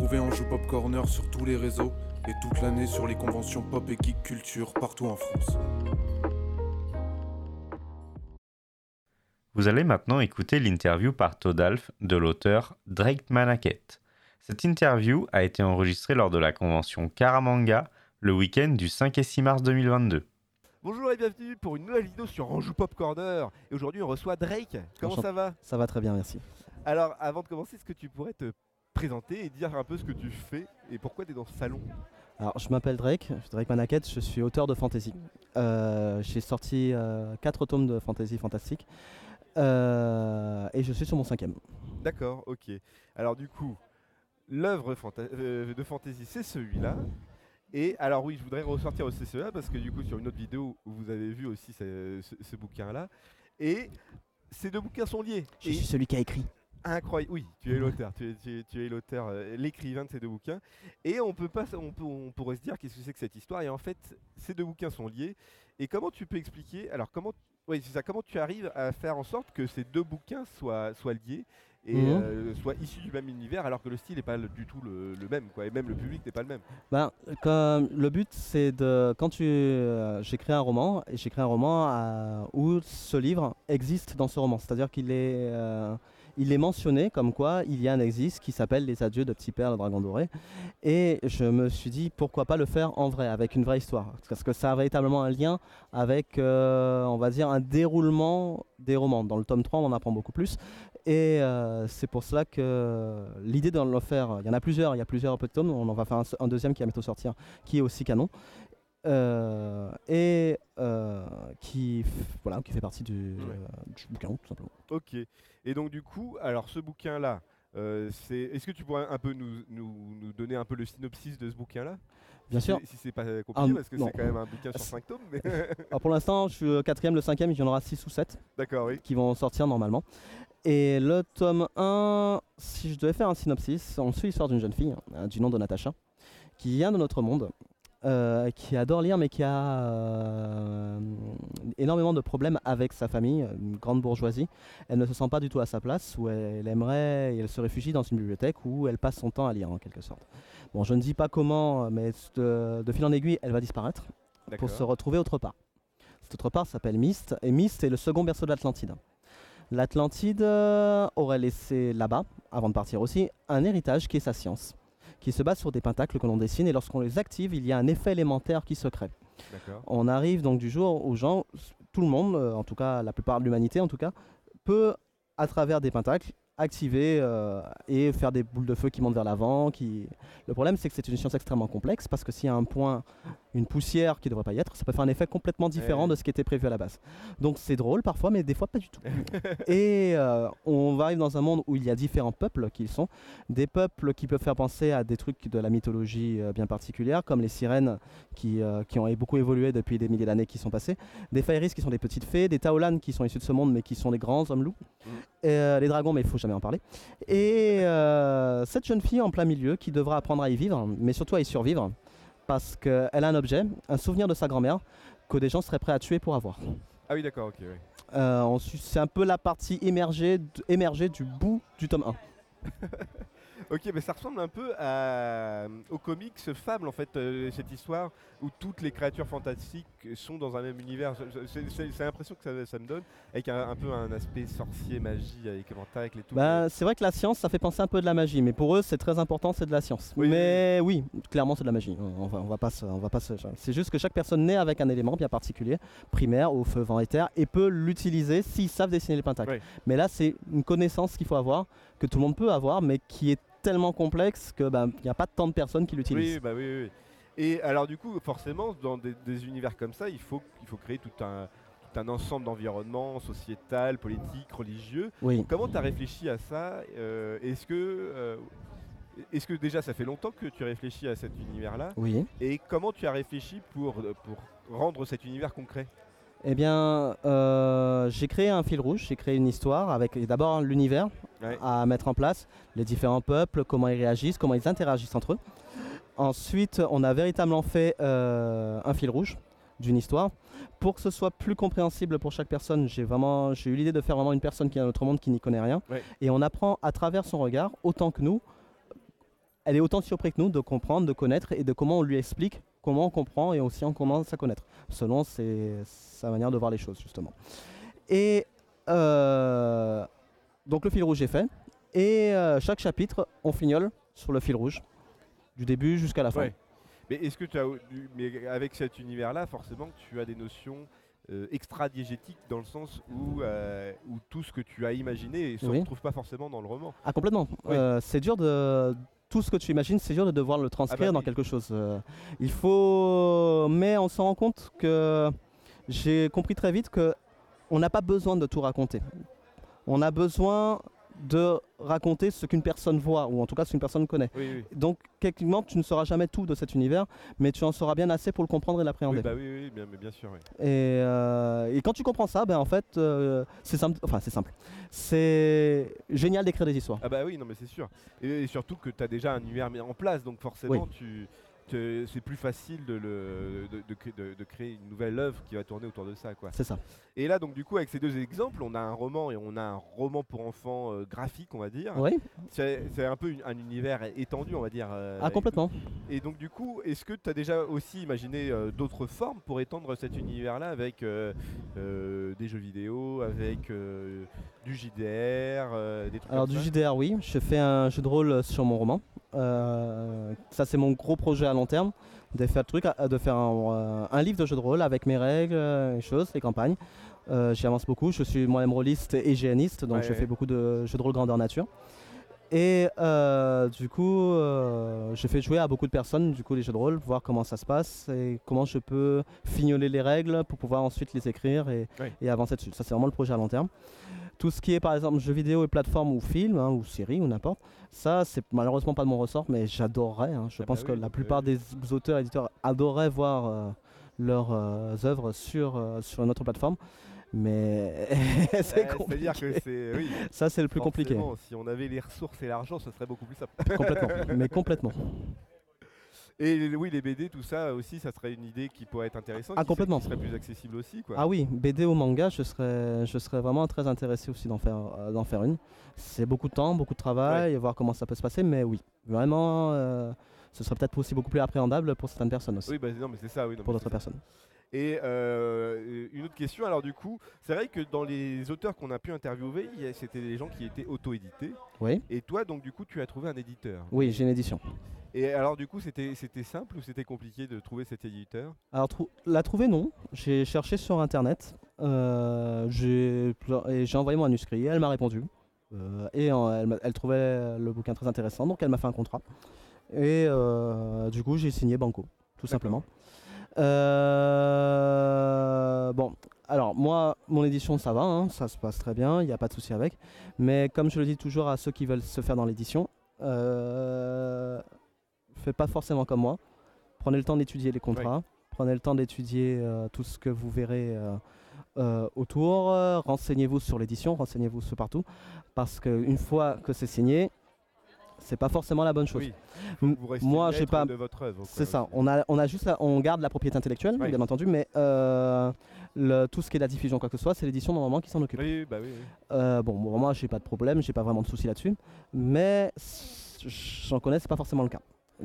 Retrouvez Anjou Pop Corner sur tous les réseaux et toute l'année sur les conventions pop et geek culture partout en France. Vous allez maintenant écouter l'interview par Todalf de l'auteur Drake Manaket. Cette interview a été enregistrée lors de la convention Karamanga le week-end du 5 et 6 mars 2022. Bonjour et bienvenue pour une nouvelle vidéo sur Anjou Pop Corner. Et aujourd'hui on reçoit Drake. Comment ça va? Ça va très bien, merci. Alors avant de commencer, est-ce que tu pourrais te présenter et dire un peu ce que tu fais et pourquoi tu es dans ce salon Alors, je m'appelle Drake, Drake Manaket, je suis auteur de fantasy. Euh, J'ai sorti 4 tomes de fantasy fantastique euh, et je suis sur mon cinquième. D'accord, ok. Alors du coup, l'œuvre fanta- euh, de fantasy c'est celui-là. Et alors oui, je voudrais ressortir aussi celui-là parce que du coup sur une autre vidéo vous avez vu aussi ce, ce- ce bouquin-là. Et ces deux bouquins sont liés. Je Et suis celui qui a écrit. Incroyable. Oui, tu es l'auteur, tu es, tu es- tu es l'auteur, euh, l'écrivain de ces deux bouquins. Et on peut pas, on, peut, on pourrait se dire qu'est-ce que c'est que cette histoire. Et en fait, ces deux bouquins sont liés. Et comment tu peux expliquer Alors comment, oui, c'est ça. Comment tu arrives à faire en sorte que ces deux bouquins soient, soient liés et Mhm. euh, soient issus du même univers, alors que le style n'est pas du tout le, le même, quoi. Et même le public n'est pas le même? Ben, comme le but, c'est de. Quand tu. euh, j'écris un roman, et j'écris un roman où ce livre existe dans ce roman. C'est-à-dire qu'il est. il est mentionné comme quoi il y a un existe qui s'appelle Les Adieux de Petit Père le Dragon Doré. Et je me suis dit pourquoi pas le faire en vrai, avec une vraie histoire. Parce que ça a véritablement un lien avec, euh, on va dire, un déroulement des romans. Dans le tome 3, on en apprend beaucoup plus. Et euh, c'est pour cela que l'idée de le faire, il y en a plusieurs, il y a plusieurs petits tomes, on en va faire un, un deuxième qui va bientôt sortir, qui est aussi canon. Euh, et euh, qui, voilà, qui fait partie du, Ouais. euh, du bouquin, tout simplement. Ok. Et donc du coup, alors ce bouquin-là, c'est. Est-ce que tu pourrais un peu nous, nous, nous donner un peu le synopsis de ce bouquin-là? Bien Si sûr. Si c'est pas compliqué, Ah, parce que c'est quand même un bouquin sur C'est- 5 tomes. Mais Alors pour l'instant, je suis quatrième, le cinquième, il y en aura 6 ou 7 D'accord, oui. qui vont sortir normalement. Et le tome 1, si je devais faire un synopsis, on suit l'histoire d'une jeune fille hein, du nom de Natacha, qui vient de notre monde, euh, qui adore lire mais qui a euh, énormément de problèmes avec sa famille, une grande bourgeoisie. Elle ne se sent pas du tout à sa place, où elle aimerait, et elle se réfugie dans une bibliothèque où elle passe son temps à lire en quelque sorte. Bon, je ne dis pas comment, mais de, de fil en aiguille, elle va disparaître pour se retrouver autre part. Cette autre part s'appelle Myst, et Myst est le second berceau de l'Atlantide. L'Atlantide euh, aurait laissé là-bas, avant de partir aussi, un héritage qui est sa science, qui se base sur des pentacles que l'on dessine, et lorsqu'on les active, il y a un effet élémentaire qui se crée. On arrive donc du jour où gens, tout le monde, euh, en tout cas la plupart de l'humanité en tout cas, peut, à travers des pentacles, activer euh, et faire des boules de feu qui montent vers l'avant. Qui... Le problème c'est que c'est une science extrêmement complexe parce que s'il y a un point, une poussière qui ne devrait pas y être, ça peut faire un effet complètement différent Ouais. de ce qui était prévu à la base. Donc c'est drôle parfois, mais des fois pas du tout. et euh, on arrive dans un monde où il y a différents peuples qui sont, des peuples qui peuvent faire penser à des trucs de la mythologie euh, bien particulière, comme les sirènes qui, euh, qui ont beaucoup évolué depuis des milliers d'années qui sont passées, des Fairies qui sont des petites fées, des Taolan qui sont issus de ce monde mais qui sont des grands hommes loups, Mm. et, les dragons mais il faut jamais en parler. Et cette jeune fille en plein milieu qui devra apprendre à y vivre, mais surtout à y survivre, parce qu'elle a un objet, un souvenir de sa grand-mère que des gens seraient prêts à tuer pour avoir. Ah oui, d'accord, ok. ouais. Euh, ensuite, c'est un peu la partie émergée, d- émergée du bout du tome 1. Ok, mais ça ressemble un peu à, au comics Fable, en fait, euh, cette histoire où toutes les créatures fantastiques sont dans un même univers. C'est l'impression que ça, ça me donne, avec un, un peu un aspect sorcier, magie, avec tentacles et tout. Bah, c'est vrai que la science, ça fait penser un peu de la magie, mais pour eux, c'est très important, c'est de la science. Oui, mais oui, clairement, c'est de la magie. On va, on va pas, on va pas. C'est juste que chaque personne naît avec un élément bien particulier, primaire, au feu, vent, éther, et peut l'utiliser s'ils savent dessiner les pentacles. Oui. Mais là, c'est une connaissance qu'il faut avoir, que tout le monde peut avoir, mais qui est tellement complexe que bah, il n'y a pas tant de personnes qui l'utilisent. Oui, bah oui, oui, oui. Et alors du coup, forcément, dans des, des univers comme ça, il faut, il faut créer tout un, tout un ensemble d'environnements sociétal, politique, religieux. Oui. Comment tu as réfléchi à ça Euh, Est-ce que, euh, est-ce que déjà ça fait longtemps que tu réfléchis à cet univers-là? Oui. Et comment tu as réfléchi pour, pour rendre cet univers concret? Eh bien, euh, j'ai créé un fil rouge, j'ai créé une histoire avec d'abord l'univers Ouais. à mettre en place, les différents peuples, comment ils réagissent, comment ils interagissent entre eux. Ensuite, on a véritablement fait euh, un fil rouge d'une histoire. Pour que ce soit plus compréhensible pour chaque personne, j'ai vraiment j'ai eu l'idée de faire vraiment une personne qui est dans notre monde qui n'y connaît rien. Ouais. Et on apprend à travers son regard, autant que nous, elle est autant surprise que nous de comprendre, de connaître et de comment on lui explique, comment on comprend et aussi on commence à connaître, selon ses- sa manière de voir les choses justement. Et euh, donc le fil rouge est fait et euh, chaque chapitre on fignole sur le fil rouge du début jusqu'à la fin. Ouais. Mais est-ce que tu as, mais avec cet univers-là, forcément, tu as des notions euh, extra-diégétiques dans le sens où, euh, où tout ce que tu as imaginé ne se Oui. retrouve pas forcément dans le roman? Ah complètement. Oui. C'est dur de tout ce que tu imagines, c'est dur de devoir le transcrire Ah bah dans quelque chose. Euh, il faut, mais on s'en rend compte que j'ai compris très vite que on n'a pas besoin de tout raconter. On a besoin de raconter ce qu'une personne voit ou en tout cas ce qu'une personne connaît. Oui, oui. Donc techniquement, tu ne sauras jamais tout de cet univers, mais tu en sauras bien assez pour le comprendre et l'appréhender. Oui, bah oui, oui, bien, mais bien sûr. oui. Et, euh, et quand tu comprends ça, ben en fait, euh, c'est simple. Enfin, c'est simple. C'est génial d'écrire des histoires. Ah bah oui, non mais c'est sûr. Et, et surtout que tu as déjà un univers mis en place, donc forcément tu, c'est plus facile de, le, de, de cré- de- de créer une nouvelle œuvre qui va tourner autour de ça. Quoi. C'est ça. Et là donc du coup avec ces deux exemples, on a un roman et on a un roman pour enfants euh, graphique on va dire. Oui. C'est un peu une- un univers étendu on va dire. euh, Ah complètement. Et donc du coup, est-ce que tu as déjà aussi imaginé euh, d'autres formes pour étendre cet univers-là avec des jeux vidéo, avec du JDR, des trucs Alors comme du ça? JDR, oui. Je fais un jeu de rôle sur mon roman. Euh, ça c'est mon gros projet à long terme, de faire, truc, euh, de faire un, euh, un livre de jeu de rôle avec mes règles, les choses, les campagnes. J'y avance beaucoup. Je suis moi-même rôliste et géaniste, donc Ouais, je ouais. fais beaucoup de jeux de rôle grandeur nature. Et euh, du coup, euh, je fais jouer à beaucoup de personnes du coup les jeux de rôle, voir comment ça se passe et comment je peux fignoler les règles pour pouvoir ensuite les écrire et, et avancer dessus. Ça c'est vraiment le projet à long terme. Tout ce qui est par exemple jeux vidéo et plateforme ou film hein, ou série ou n'importe, ça c'est malheureusement pas de mon ressort, mais j'adorerais. hein. Je Ah pense bah que oui, la plupart oui. des auteurs et éditeurs adoraient voir euh, leurs euh, œuvres sur, euh, sur une autre plateforme, mais c'est Ouais, compliqué. C'est-à-dire que c'est oui, Ça c'est le plus compliqué, Si on avait les ressources et l'argent, ce serait beaucoup plus simple. complètement, mais complètement. Et oui, les BD, tout ça aussi, ça serait une idée qui pourrait être intéressante. Ah, qui serait- complètement. Qui serait plus accessible aussi, quoi. Ah oui, BD ou manga, je serais, je serais vraiment très intéressé aussi d'en faire, euh, d'en faire une. C'est beaucoup de temps, beaucoup de travail, voir comment ça peut se passer, mais oui, vraiment, euh, ce serait peut-être aussi beaucoup plus appréhendable pour certaines personnes aussi, Oui, bah non, mais c'est ça, oui. non, pour d'autres ça. Et euh, une autre question, alors du coup, c'est vrai que dans les auteurs qu'on a pu interviewer, c'était des gens qui étaient auto-édités. Oui, Et toi, donc du coup, tu as trouvé un éditeur. oui, j'ai une édition. Et alors du coup, c'était c'était simple ou c'était compliqué de trouver cet éditeur? Alors, trou- la trouver, non. J'ai cherché sur internet, euh, j'ai et j'ai envoyé mon manuscrit, elle m'a répondu. Euh, et en- elle, m'a- elle trouvait le bouquin très intéressant, donc elle m'a fait un contrat. Et euh, du coup, j'ai signé Banco, tout simplement. Euh, bon, alors moi, mon édition, ça va, hein, ça se passe très bien, il n'y a pas de souci avec. Mais comme je le dis toujours à ceux qui veulent se faire dans l'édition, euh, faites pas forcément comme moi. Prenez le temps d'étudier les contrats, prenez le temps d'étudier euh, tout ce que vous verrez euh, autour, renseignez-vous sur l'édition, renseignez-vous sur partout, parce qu'une fois que c'est signé, c'est pas forcément la bonne chose. Oui. Vous restez moi, j'ai pas- de votre œuvre. C'est ça. On a, on a juste, la- on garde la propriété intellectuelle, Oui. bien entendu, mais euh, le- tout ce qui est la diffusion, quoi que ce soit, c'est l'édition normalement qui s'en occupe. Oui, bah oui. oui. Euh, bon, bon, moi, j'ai pas de problème, j'ai pas vraiment de soucis là-dessus, mais j'en connais, c'est pas forcément le cas.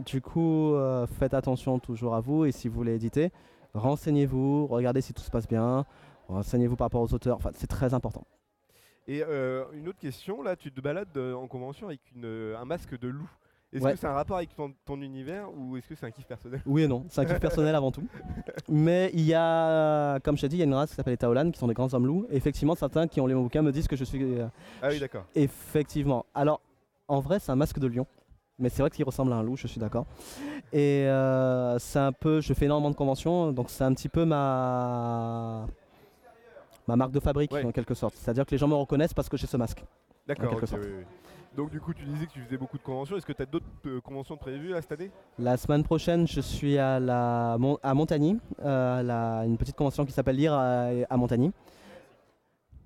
Du coup, euh, faites attention toujours à vous et si vous voulez éditer, renseignez-vous, regardez si tout se passe bien, renseignez-vous par rapport aux auteurs. Enfin, c'est très important. Et euh, une autre question, là, tu te balades euh, en convention avec une, euh, un masque de loup. Est-ce Ouais. que c'est un rapport avec ton, ton univers ou est-ce que c'est un kiff personnel? Oui et non, c'est un kiff personnel avant tout. Mais il y a, comme je t'ai dit, il y a une race qui s'appelle les Taolan, qui sont des grands hommes loups. Et effectivement, certains qui ont lu mon bouquin me disent que je suis euh, Ah oui, d'accord. Effectivement. Alors, en vrai, c'est un masque de lion. Mais c'est vrai qu'il ressemble à un loup, je suis d'accord. Et euh, c'est un peu. Je fais énormément de conventions, donc c'est un petit peu ma. Ma marque de fabrique, Ouais. en quelque sorte. C'est-à-dire que les gens me reconnaissent parce que j'ai ce masque. D'accord, oui, oui. Donc du coup, tu disais que tu faisais beaucoup de conventions. Est-ce que tu as d'autres euh, conventions prévues là, cette année? La semaine prochaine, je suis à, la, Mon- à Montagny, euh, la- une petite convention qui s'appelle Lire à, à Montagny.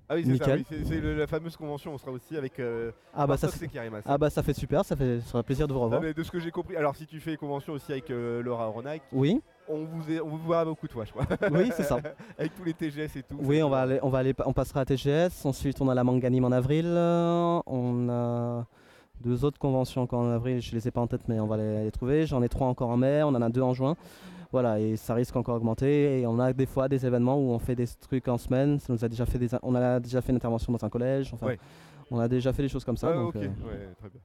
Ah oui, c'est ça. Oui, c'est la fameuse convention. On sera aussi avec euh, Ah bah, ça, fait- Karimas. ah bah ça fait super, ça fait ça fera plaisir de vous Ah, revoir. mais de ce que j'ai compris, alors si tu fais convention aussi avec euh, Laura Ronac, Oui, on vous, est- on vous voit beaucoup toi, je crois. oui, c'est ça. avec tous les TGS et tout. Oui, on va aller, on va aller, on passera à TGS. Ensuite, on a la Manganime en avril. On a deux autres conventions encore en avril, je les ai pas en tête, mais on va les, les trouver. J'en ai trois encore en mai, on en a deux en juin. Voilà, et ça risque encore d'augmenter. Et on a des fois des événements où on fait des trucs en semaine. Ça nous a déjà fait des, on a déjà fait une intervention dans un collège. Enfin, Ouais. on a déjà fait des choses comme ça. Ah, donc, ok, euh, ouais, très bien.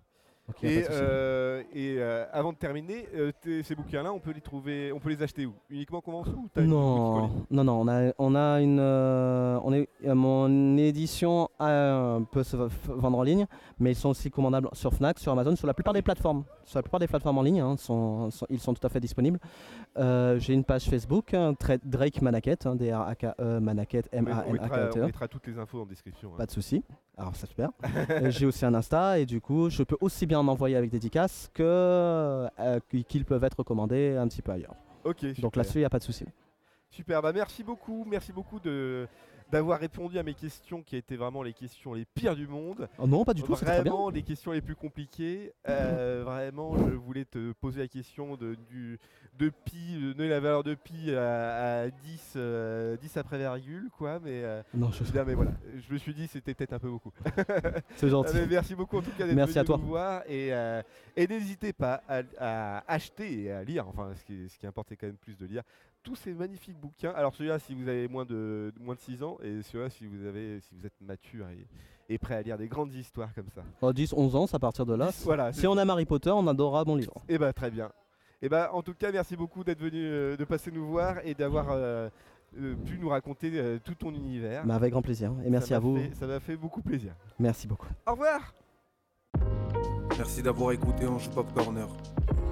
Et, euh, et euh, avant de terminer, euh, ces bouquins-là, on peut les trouver, on peut les acheter où? Uniquement en convention ou en Non, non, non, on a, on a une, on est, mon édition peut se vendre en ligne, mais ils sont aussi commandables sur Fnac, sur Amazon, sur la plupart des plateformes, sur la plupart des plateformes en ligne, hein, sont, sont- ils sont tout à fait disponibles. Euh, J'ai une page Facebook, hein, Drake Manaket, hein, D-R-A-K-E Manaket, on, met- on mettra, on M-A-N-A-K-E-T-E. mettra toutes les infos en description. hein. Pas de souci. Alors ça super. Euh, J'ai aussi un Insta et du coup je peux aussi bien en envoyer avec dédicace que euh, qu'ils peuvent être commandés un petit peu ailleurs. Ok, Donc là-dessus il n'y a pas de souci. Super, bah merci beaucoup, merci beaucoup de d'avoir répondu à mes questions qui étaient vraiment les questions les pires du monde. Oh non, pas du tout, c'est très bien. Vraiment les questions les plus compliquées. Euh, vraiment, je voulais te poser la question de, du, de pi, de donner la valeur de pi à, à 10, euh, 10 après virgule, quoi. Mais, euh, Non, je- bien, mais voilà, je me suis dit c'était peut-être un peu beaucoup. c'est gentil. mais merci beaucoup en tout cas d'être venu à toi. nous voir et, et n'hésitez pas à, à acheter et à lire, enfin ce qui, ce qui importe c'est quand même plus de lire tous ces magnifiques bouquins. Alors celui-là si vous avez moins de, moins de 6 ans et celui-là si vous avez si vous êtes mature et, et prêt à lire des grandes histoires comme ça. Oh, 10, 11 ans, c'est à partir de là. Voilà. Si on aime Harry Potter, on adorera mon livre. Et bah très bien. Et bah en tout cas merci beaucoup d'être venu euh, de passer nous voir et d'avoir euh, euh, pu nous raconter euh, tout ton univers. Mais avec grand plaisir. Et Ça merci m'a à vous. fait- ça m'a fait beaucoup plaisir. Merci beaucoup. Au revoir. Merci d'avoir écouté Ange Pop Corner.